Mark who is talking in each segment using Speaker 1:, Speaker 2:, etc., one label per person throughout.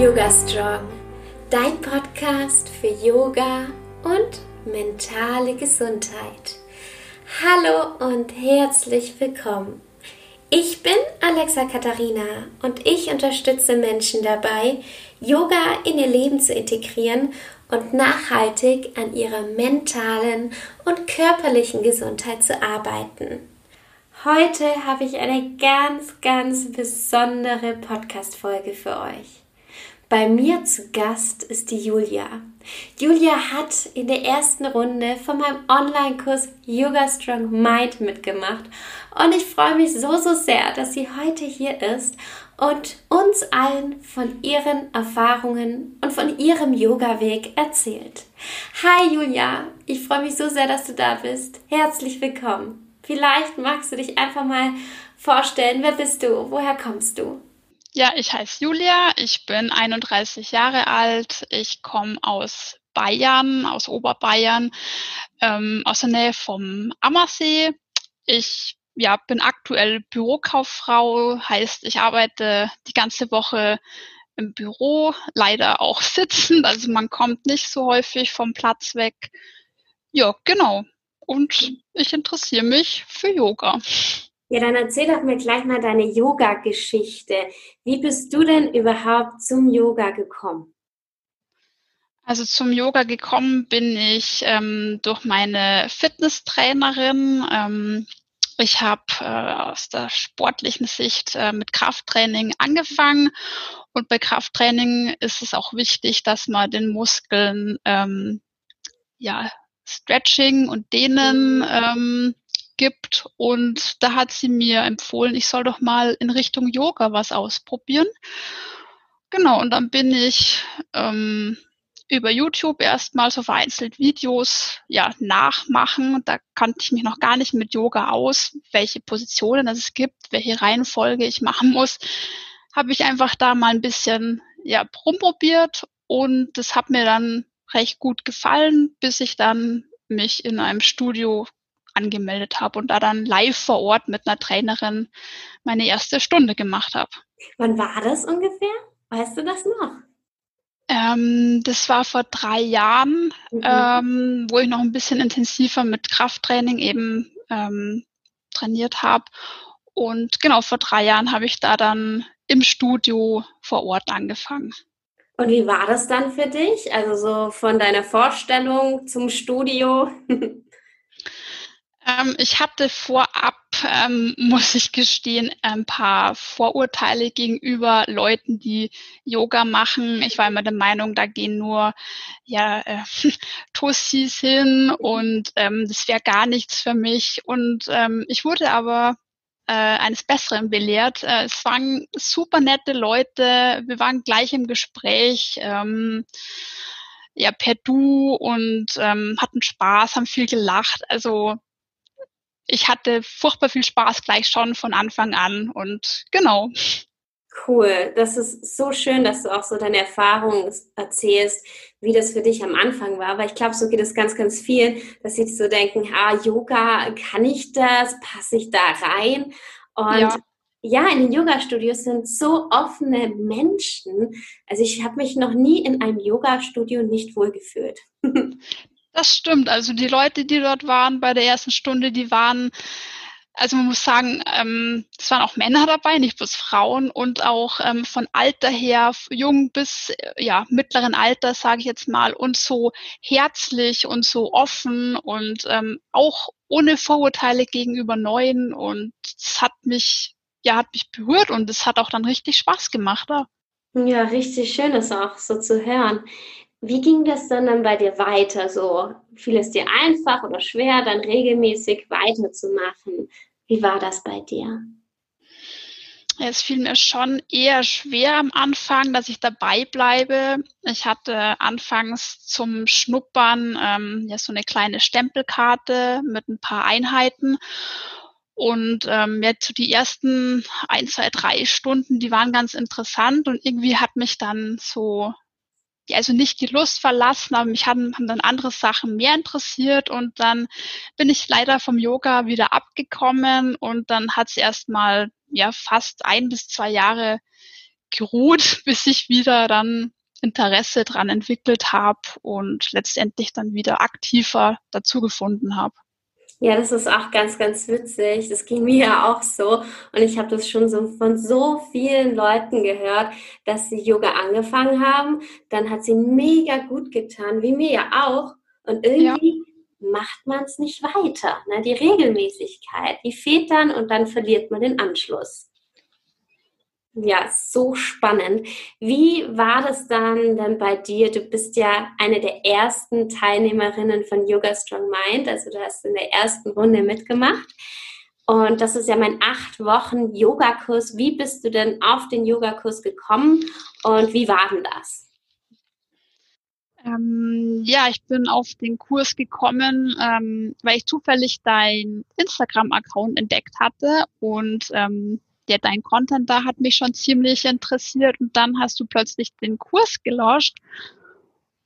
Speaker 1: Yoga Strong, dein Podcast für Yoga und mentale Gesundheit. Hallo und herzlich willkommen. Ich bin Alexa Katharina und ich unterstütze Menschen dabei, Yoga in ihr Leben zu integrieren und nachhaltig an ihrer mentalen und körperlichen Gesundheit zu arbeiten. Heute habe ich eine ganz, ganz besondere Podcast-Folge für euch. Bei mir zu Gast ist die Julia. Julia hat in der ersten Runde von meinem Online-Kurs Yoga Strong Mind mitgemacht und ich freue mich so, so sehr, dass sie heute hier ist und uns allen von ihren Erfahrungen und von ihrem Yoga-Weg erzählt. Hi Julia, ich freue mich so sehr, dass du da bist. Herzlich willkommen. Vielleicht magst du dich einfach mal vorstellen, wer bist du, woher kommst du?
Speaker 2: Ja, ich heiße Julia, ich bin 31 Jahre alt, ich komme aus Bayern, aus Oberbayern, ähm, aus der Nähe vom Ammersee. Ich ja, bin aktuell Bürokauffrau, heißt, ich arbeite die ganze Woche im Büro, leider auch sitzend, also man kommt nicht so häufig vom Platz weg. Ja, genau. Und ich interessiere mich für Yoga.
Speaker 1: Ja, dann erzähl doch mir gleich mal deine Yoga-Geschichte. Wie bist du denn überhaupt zum Yoga gekommen?
Speaker 2: Also zum Yoga gekommen bin ich ähm, durch meine Fitnesstrainerin. Ähm, ich habe äh, aus der sportlichen Sicht äh, mit Krafttraining angefangen und bei Krafttraining ist es auch wichtig, dass man den Muskeln ähm, ja Stretching und Dehnen ähm, gibt. Und da hat sie mir empfohlen, ich soll doch mal in Richtung Yoga was ausprobieren. Genau, und dann bin ich ähm, über YouTube erstmal so vereinzelt Videos ja nachmachen. Da kannte ich mich noch gar nicht mit Yoga aus, welche Positionen es gibt, welche Reihenfolge ich machen muss. Habe ich einfach da mal ein bisschen ja rumprobiert und das hat mir dann recht gut gefallen, bis ich dann mich in einem Studio angemeldet habe und da dann live vor Ort mit einer Trainerin meine erste Stunde gemacht habe.
Speaker 1: Wann war das ungefähr? Weißt du das noch?
Speaker 2: Ähm, das war vor drei Jahren, mhm. ähm, wo ich noch ein bisschen intensiver mit Krafttraining eben ähm, trainiert habe. Und genau vor drei Jahren habe ich da dann im Studio vor Ort angefangen.
Speaker 1: Und wie war das dann für dich? Also so von deiner Vorstellung zum Studio?
Speaker 2: Ähm, ich hatte vorab, ähm, muss ich gestehen, ein paar Vorurteile gegenüber Leuten, die Yoga machen. Ich war immer der Meinung, da gehen nur ja äh, Tussis hin und ähm, das wäre gar nichts für mich. Und ähm, ich wurde aber äh, eines Besseren belehrt. Äh, es waren super nette Leute, wir waren gleich im Gespräch. Ähm, ja, per Du und ähm, hatten Spaß, haben viel gelacht. Also ich hatte furchtbar viel Spaß gleich schon von Anfang an und genau.
Speaker 1: Cool, das ist so schön, dass du auch so deine Erfahrungen erzählst, wie das für dich am Anfang war. Weil ich glaube, so geht es ganz, ganz vielen, dass sie so denken, ah, Yoga, kann ich das? Passe ich da rein? Und ja, ja in den Yoga-Studios sind so offene Menschen. Also ich habe mich noch nie in einem Yoga-Studio nicht wohlgefühlt.
Speaker 2: Das stimmt. Also die Leute, die dort waren bei der ersten Stunde, die waren, also man muss sagen, ähm, es waren auch Männer dabei, nicht bloß Frauen und auch ähm, von Alter her, jung bis äh, ja mittleren Alter, sage ich jetzt mal, und so herzlich und so offen und ähm, auch ohne Vorurteile gegenüber Neuen und es hat mich ja hat mich berührt und es hat auch dann richtig Spaß gemacht. Ja.
Speaker 1: Ja, richtig schön, das auch so zu hören. Wie ging das dann, dann bei dir weiter? So fiel es dir einfach oder schwer, dann regelmäßig weiterzumachen? Wie war das bei dir?
Speaker 2: Es fiel mir schon eher schwer am Anfang, dass ich dabei bleibe. Ich hatte anfangs zum Schnuppern ähm, ja so eine kleine Stempelkarte mit ein paar Einheiten. Und ähm, jetzt die ersten ein, zwei, drei Stunden, die waren ganz interessant und irgendwie hat mich dann so also nicht die Lust verlassen, aber mich haben, haben dann andere Sachen mehr interessiert und dann bin ich leider vom Yoga wieder abgekommen und dann hat es erstmal ja fast ein bis zwei Jahre geruht, bis ich wieder dann Interesse dran entwickelt habe und letztendlich dann wieder aktiver dazu gefunden habe.
Speaker 1: Ja, das ist auch ganz, ganz witzig. Das ging mir ja auch so. Und ich habe das schon so von so vielen Leuten gehört, dass sie Yoga angefangen haben. Dann hat sie mega gut getan, wie mir ja auch. Und irgendwie ja. macht man es nicht weiter. Ne? Die Regelmäßigkeit, die fehlt dann und dann verliert man den Anschluss. Ja, so spannend. Wie war das dann dann bei dir? Du bist ja eine der ersten Teilnehmerinnen von Yoga Strong Mind, also du hast in der ersten Runde mitgemacht. Und das ist ja mein acht Wochen Yogakurs. Wie bist du denn auf den Yogakurs gekommen und wie war denn das?
Speaker 2: Ähm, ja, ich bin auf den Kurs gekommen, ähm, weil ich zufällig dein Instagram-Account entdeckt hatte und ähm, ja, dein Content da hat mich schon ziemlich interessiert und dann hast du plötzlich den Kurs gelauscht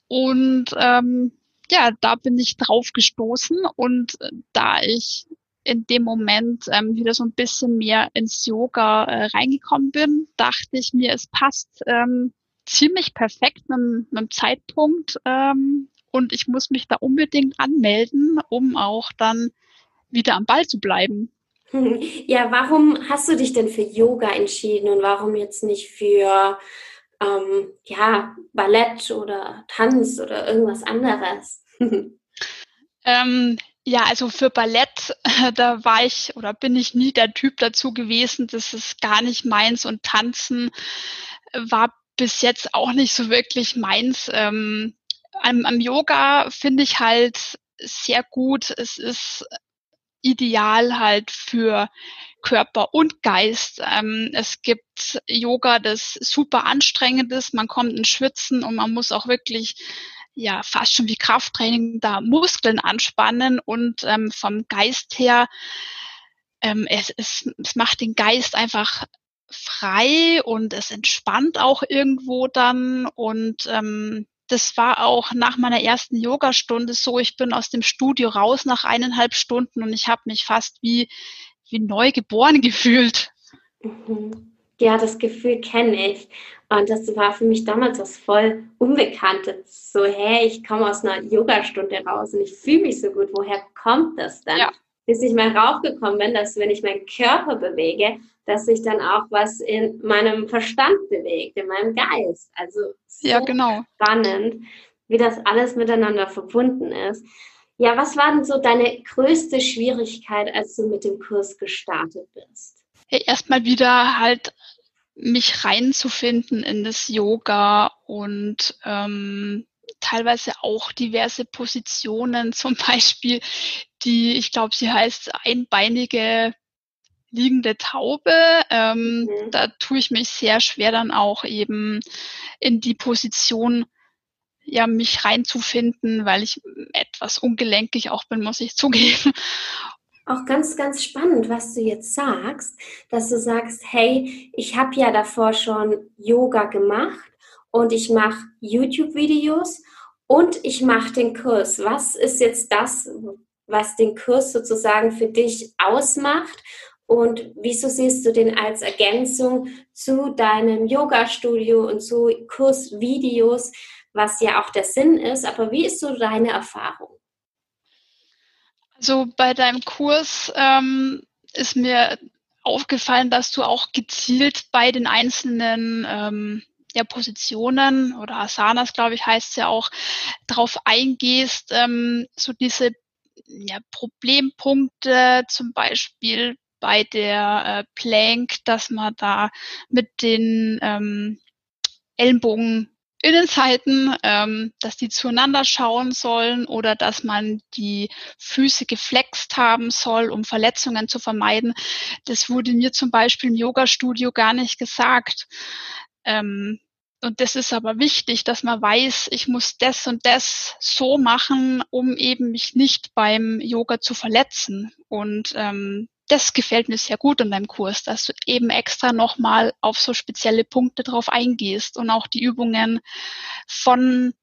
Speaker 2: und ähm, ja, da bin ich drauf gestoßen und äh, da ich in dem Moment ähm, wieder so ein bisschen mehr ins Yoga äh, reingekommen bin, dachte ich mir, es passt ähm, ziemlich perfekt mit, mit dem Zeitpunkt ähm, und ich muss mich da unbedingt anmelden, um auch dann wieder am Ball zu bleiben.
Speaker 1: Ja, warum hast du dich denn für Yoga entschieden und warum jetzt nicht für ähm, ja, Ballett oder Tanz oder irgendwas anderes?
Speaker 2: ähm, ja, also für Ballett, da war ich oder bin ich nie der Typ dazu gewesen. Das ist gar nicht meins und Tanzen war bis jetzt auch nicht so wirklich meins. Ähm, am, am Yoga finde ich halt sehr gut. Es ist ideal halt für Körper und Geist. Ähm, es gibt Yoga, das super anstrengend ist. Man kommt ins Schwitzen und man muss auch wirklich ja fast schon wie Krafttraining da Muskeln anspannen und ähm, vom Geist her ähm, es, es, es macht den Geist einfach frei und es entspannt auch irgendwo dann und ähm, das war auch nach meiner ersten Yogastunde so. Ich bin aus dem Studio raus nach eineinhalb Stunden und ich habe mich fast wie, wie neu geboren gefühlt.
Speaker 1: Mhm. Ja, das Gefühl kenne ich. Und das war für mich damals was voll Unbekanntes. So, hey, ich komme aus einer Yogastunde raus und ich fühle mich so gut. Woher kommt das denn? Ja. Bis ich mal raufgekommen bin, dass wenn ich meinen Körper bewege, dass sich dann auch was in meinem Verstand bewegt, in meinem Geist. Also so ja, genau. spannend, wie das alles miteinander verbunden ist. Ja, was war denn so deine größte Schwierigkeit, als du mit dem Kurs gestartet bist?
Speaker 2: Ja, erstmal wieder halt mich reinzufinden in das Yoga und ähm, teilweise auch diverse Positionen, zum Beispiel die, ich glaube, sie heißt einbeinige liegende Taube. Ähm, mhm. Da tue ich mich sehr schwer dann auch eben in die Position ja mich reinzufinden, weil ich etwas ungelenkig auch bin, muss ich zugeben.
Speaker 1: Auch ganz, ganz spannend, was du jetzt sagst, dass du sagst, hey, ich habe ja davor schon Yoga gemacht und ich mache YouTube-Videos und ich mache den Kurs. Was ist jetzt das, was den Kurs sozusagen für dich ausmacht und wieso siehst du den als Ergänzung zu deinem Yoga-Studio und zu Kursvideos, was ja auch der Sinn ist? Aber wie ist so deine Erfahrung?
Speaker 2: Also bei deinem Kurs ähm, ist mir aufgefallen, dass du auch gezielt bei den einzelnen ähm, ja, Positionen oder Asanas, glaube ich, heißt es ja auch, darauf eingehst, ähm, so diese ja, Problempunkte, zum Beispiel bei der äh, Plank, dass man da mit den ähm, Ellenbogen Innenseiten, ähm, dass die zueinander schauen sollen oder dass man die Füße geflext haben soll, um Verletzungen zu vermeiden. Das wurde mir zum Beispiel im Yoga-Studio gar nicht gesagt. Ähm, und das ist aber wichtig, dass man weiß, ich muss das und das so machen, um eben mich nicht beim Yoga zu verletzen. Und ähm, das gefällt mir sehr gut in deinem Kurs, dass du eben extra nochmal auf so spezielle Punkte drauf eingehst und auch die Übungen von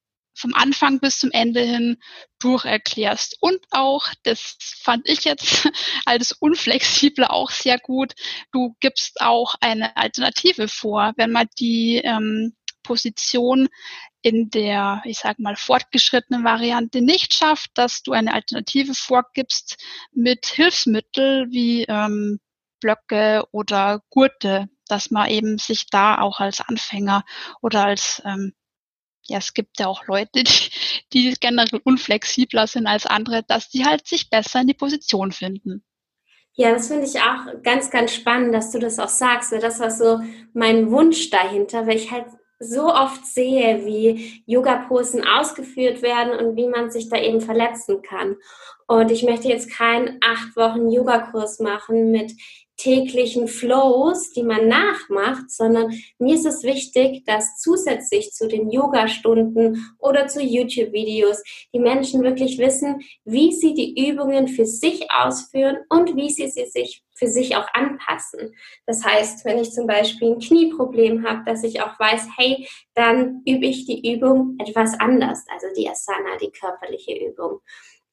Speaker 2: vom Anfang bis zum Ende hin durcherklärst. Und auch, das fand ich jetzt als unflexibler auch sehr gut, du gibst auch eine Alternative vor. Wenn man die ähm, Position in der, ich sage mal, fortgeschrittenen Variante nicht schafft, dass du eine Alternative vorgibst mit Hilfsmittel wie ähm, Blöcke oder Gurte, dass man eben sich da auch als Anfänger oder als ähm, ja, es gibt ja auch Leute, die, die generell unflexibler sind als andere, dass die halt sich besser in die Position finden.
Speaker 1: Ja, das finde ich auch ganz, ganz spannend, dass du das auch sagst. Das war so mein Wunsch dahinter, weil ich halt so oft sehe, wie Yoga-Posen ausgeführt werden und wie man sich da eben verletzen kann. Und ich möchte jetzt keinen acht Wochen Yoga-Kurs machen mit täglichen Flows, die man nachmacht, sondern mir ist es wichtig, dass zusätzlich zu den Yoga-Stunden oder zu YouTube-Videos die Menschen wirklich wissen, wie sie die Übungen für sich ausführen und wie sie sie sich für sich auch anpassen. Das heißt, wenn ich zum Beispiel ein Knieproblem habe, dass ich auch weiß, hey, dann übe ich die Übung etwas anders, also die Asana, die körperliche Übung.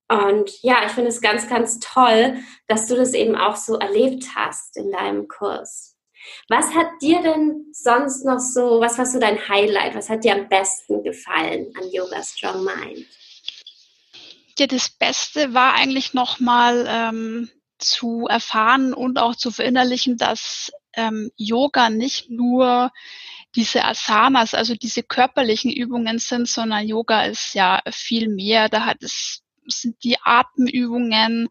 Speaker 1: Und ja, ich finde es ganz, ganz toll, dass du das eben auch so erlebt hast in deinem Kurs. Was hat dir denn sonst noch so, was war so dein Highlight? Was hat dir am besten gefallen an Yoga Strong Mind?
Speaker 2: Ja, das Beste war eigentlich nochmal ähm, zu erfahren und auch zu verinnerlichen, dass ähm, Yoga nicht nur diese Asanas, also diese körperlichen Übungen sind, sondern Yoga ist ja viel mehr. Da hat es sind die Atemübungen,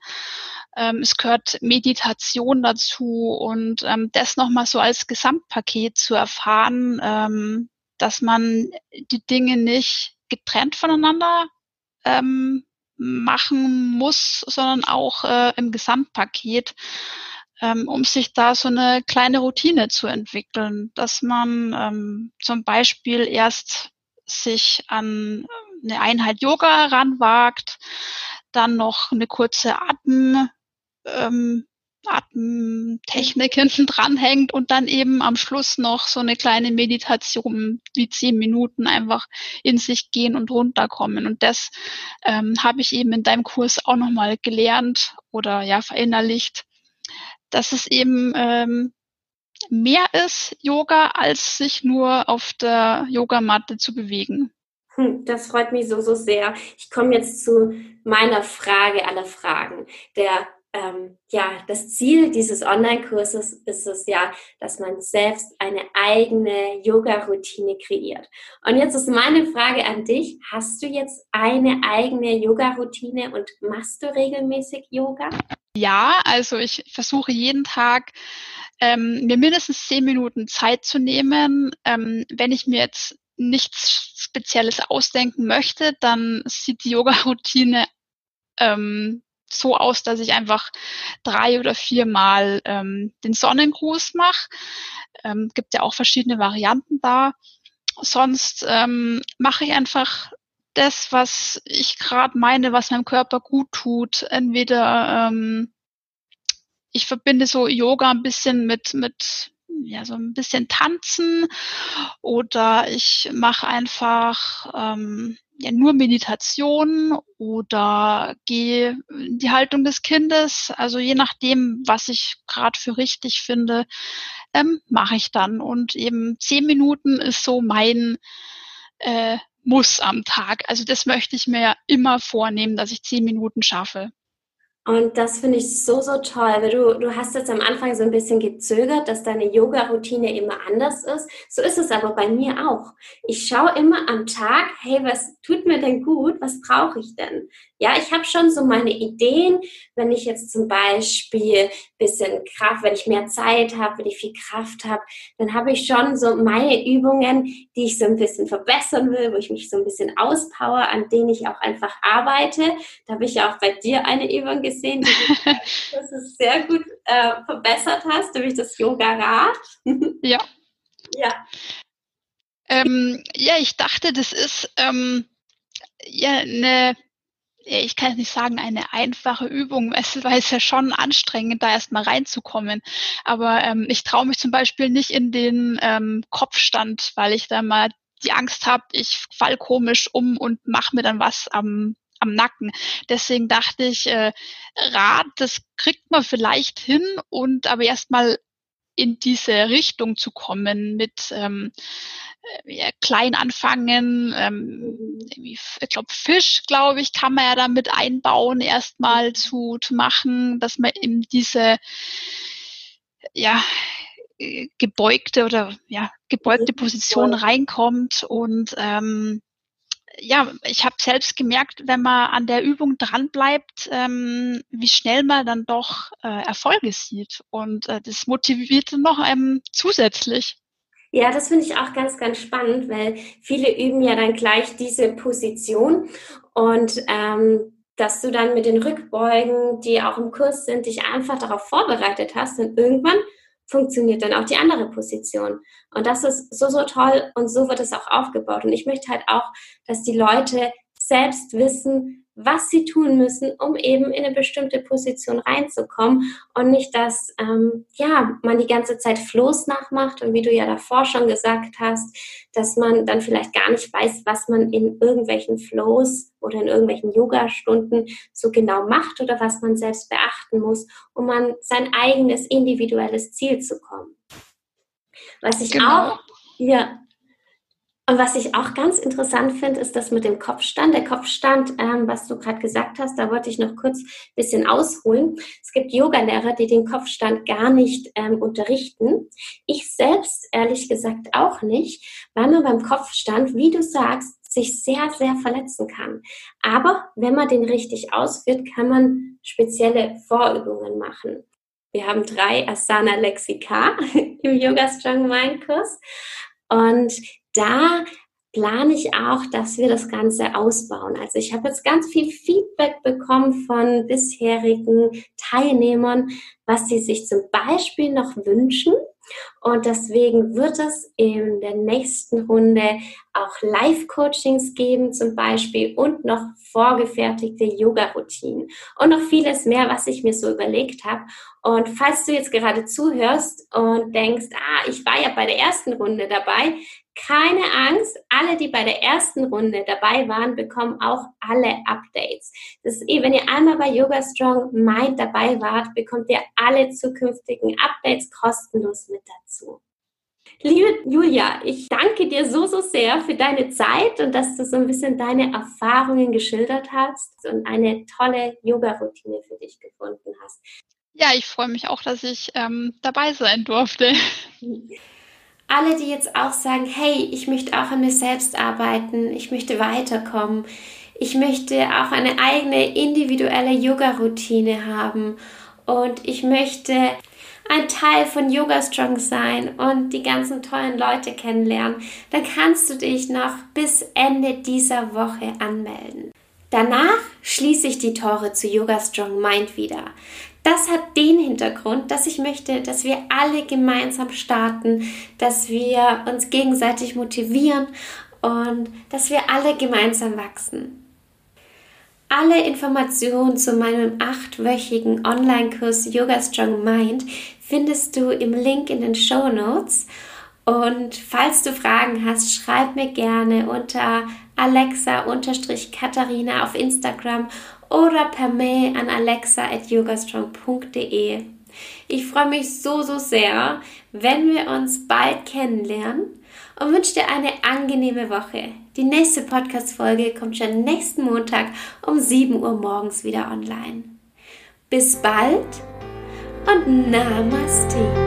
Speaker 2: ähm, es gehört Meditation dazu und ähm, das nochmal so als Gesamtpaket zu erfahren, ähm, dass man die Dinge nicht getrennt voneinander ähm, machen muss, sondern auch äh, im Gesamtpaket, ähm, um sich da so eine kleine Routine zu entwickeln, dass man ähm, zum Beispiel erst sich an eine Einheit Yoga heranwagt, dann noch eine kurze Atem, ähm, Atemtechnik hinten dranhängt und dann eben am Schluss noch so eine kleine Meditation wie zehn Minuten einfach in sich gehen und runterkommen. Und das ähm, habe ich eben in deinem Kurs auch nochmal gelernt oder ja verinnerlicht, dass es eben ähm, mehr ist Yoga, als sich nur auf der Yogamatte zu bewegen.
Speaker 1: Hm, das freut mich so, so sehr. Ich komme jetzt zu meiner Frage aller Fragen. Der, ähm, ja, das Ziel dieses Online-Kurses ist es ja, dass man selbst eine eigene Yoga-Routine kreiert. Und jetzt ist meine Frage an dich. Hast du jetzt eine eigene Yoga-Routine und machst du regelmäßig Yoga?
Speaker 2: Ja, also ich versuche jeden Tag ähm, mir mindestens zehn Minuten Zeit zu nehmen. Ähm, wenn ich mir jetzt nichts Spezielles ausdenken möchte, dann sieht die Yoga-Routine ähm, so aus, dass ich einfach drei oder viermal ähm, den Sonnengruß mache. Ähm, gibt ja auch verschiedene Varianten da. Sonst ähm, mache ich einfach das, was ich gerade meine, was meinem Körper gut tut. Entweder ähm, ich verbinde so Yoga ein bisschen mit, mit ja, so ein bisschen tanzen oder ich mache einfach ähm, ja, nur Meditation oder gehe die Haltung des Kindes. Also je nachdem, was ich gerade für richtig finde, ähm, mache ich dann. Und eben zehn Minuten ist so mein äh, Muss am Tag. Also das möchte ich mir immer vornehmen, dass ich zehn Minuten schaffe.
Speaker 1: Und das finde ich so, so toll, weil du, du hast jetzt am Anfang so ein bisschen gezögert, dass deine Yoga-Routine immer anders ist. So ist es aber bei mir auch. Ich schaue immer am Tag, hey, was tut mir denn gut? Was brauche ich denn? Ja, ich habe schon so meine Ideen, wenn ich jetzt zum Beispiel bisschen Kraft, wenn ich mehr Zeit habe, wenn ich viel Kraft habe, dann habe ich schon so meine Übungen, die ich so ein bisschen verbessern will, wo ich mich so ein bisschen auspower, an denen ich auch einfach arbeite. Da habe ich ja auch bei dir eine Übung gesehen, die du das ist sehr gut äh, verbessert hast, nämlich das Yoga-Rad.
Speaker 2: ja.
Speaker 1: Ja.
Speaker 2: Ähm, ja, ich dachte, das ist ähm, ja eine ich kann nicht sagen, eine einfache Übung, weil es ja schon anstrengend, da erstmal reinzukommen. Aber ähm, ich traue mich zum Beispiel nicht in den ähm, Kopfstand, weil ich da mal die Angst habe, ich fall komisch um und mache mir dann was am am Nacken. Deswegen dachte ich, äh, Rad, das kriegt man vielleicht hin und aber erstmal in diese Richtung zu kommen mit ähm, äh, ja, klein anfangen. Ähm, ich glaube, Fisch, glaube ich, kann man ja damit einbauen, erstmal zu, zu machen, dass man in diese ja, äh, gebeugte oder ja, gebeugte Position reinkommt und ähm, ja, ich habe selbst gemerkt, wenn man an der Übung dranbleibt, ähm, wie schnell man dann doch äh, Erfolge sieht. Und äh, das motiviert noch ähm, zusätzlich.
Speaker 1: Ja, das finde ich auch ganz, ganz spannend, weil viele üben ja dann gleich diese Position und ähm, dass du dann mit den Rückbeugen, die auch im Kurs sind, dich einfach darauf vorbereitet hast und irgendwann funktioniert dann auch die andere Position. Und das ist so, so toll und so wird es auch aufgebaut. Und ich möchte halt auch, dass die Leute selbst wissen, was sie tun müssen, um eben in eine bestimmte Position reinzukommen und nicht, dass ähm, ja man die ganze Zeit Floß nachmacht und wie du ja davor schon gesagt hast, dass man dann vielleicht gar nicht weiß, was man in irgendwelchen Flows oder in irgendwelchen Yoga-Stunden so genau macht oder was man selbst beachten muss, um an sein eigenes individuelles Ziel zu kommen. Was ich genau. auch ja, und was ich auch ganz interessant finde, ist das mit dem Kopfstand. Der Kopfstand, ähm, was du gerade gesagt hast, da wollte ich noch kurz ein bisschen ausholen. Es gibt Yogalehrer, die den Kopfstand gar nicht ähm, unterrichten. Ich selbst ehrlich gesagt auch nicht, weil man beim Kopfstand, wie du sagst, sich sehr, sehr verletzen kann. Aber wenn man den richtig ausführt, kann man spezielle Vorübungen machen. Wir haben drei Asana Lexika im Yoga Strong Mind Kurs. Und da plane ich auch, dass wir das Ganze ausbauen. Also ich habe jetzt ganz viel Feedback bekommen von bisherigen Teilnehmern, was sie sich zum Beispiel noch wünschen. Und deswegen wird es in der nächsten Runde auch Live-Coachings geben zum Beispiel und noch vorgefertigte Yoga-Routinen und noch vieles mehr, was ich mir so überlegt habe. Und falls du jetzt gerade zuhörst und denkst, ah, ich war ja bei der ersten Runde dabei, keine Angst, alle, die bei der ersten Runde dabei waren, bekommen auch alle Updates. Das ist eh, wenn ihr einmal bei Yoga Strong Mind dabei wart, bekommt ihr alle zukünftigen Updates kostenlos mit dazu. Liebe Julia, ich danke dir so, so sehr für deine Zeit und dass du so ein bisschen deine Erfahrungen geschildert hast und eine tolle Yoga-Routine für dich gefunden hast.
Speaker 2: Ja, ich freue mich auch, dass ich ähm, dabei sein durfte.
Speaker 1: alle, die jetzt auch sagen, hey, ich möchte auch an mir selbst arbeiten, ich möchte weiterkommen, ich möchte auch eine eigene individuelle Yoga-Routine haben und ich möchte ein Teil von Yoga Strong sein und die ganzen tollen Leute kennenlernen, dann kannst du dich noch bis Ende dieser Woche anmelden. Danach schließe ich die Tore zu Yoga Strong Mind wieder. Das hat den Hintergrund, dass ich möchte, dass wir alle gemeinsam starten, dass wir uns gegenseitig motivieren und dass wir alle gemeinsam wachsen. Alle Informationen zu meinem achtwöchigen Online-Kurs Yoga Strong Mind findest du im Link in den Show Notes. Und falls du Fragen hast, schreib mir gerne unter Alexa-Katharina auf Instagram oder per Mail an alexa.yogastrong.de. Ich freue mich so, so sehr, wenn wir uns bald kennenlernen und wünsche dir eine angenehme Woche. Die nächste Podcast-Folge kommt schon nächsten Montag um 7 Uhr morgens wieder online. Bis bald und Namaste.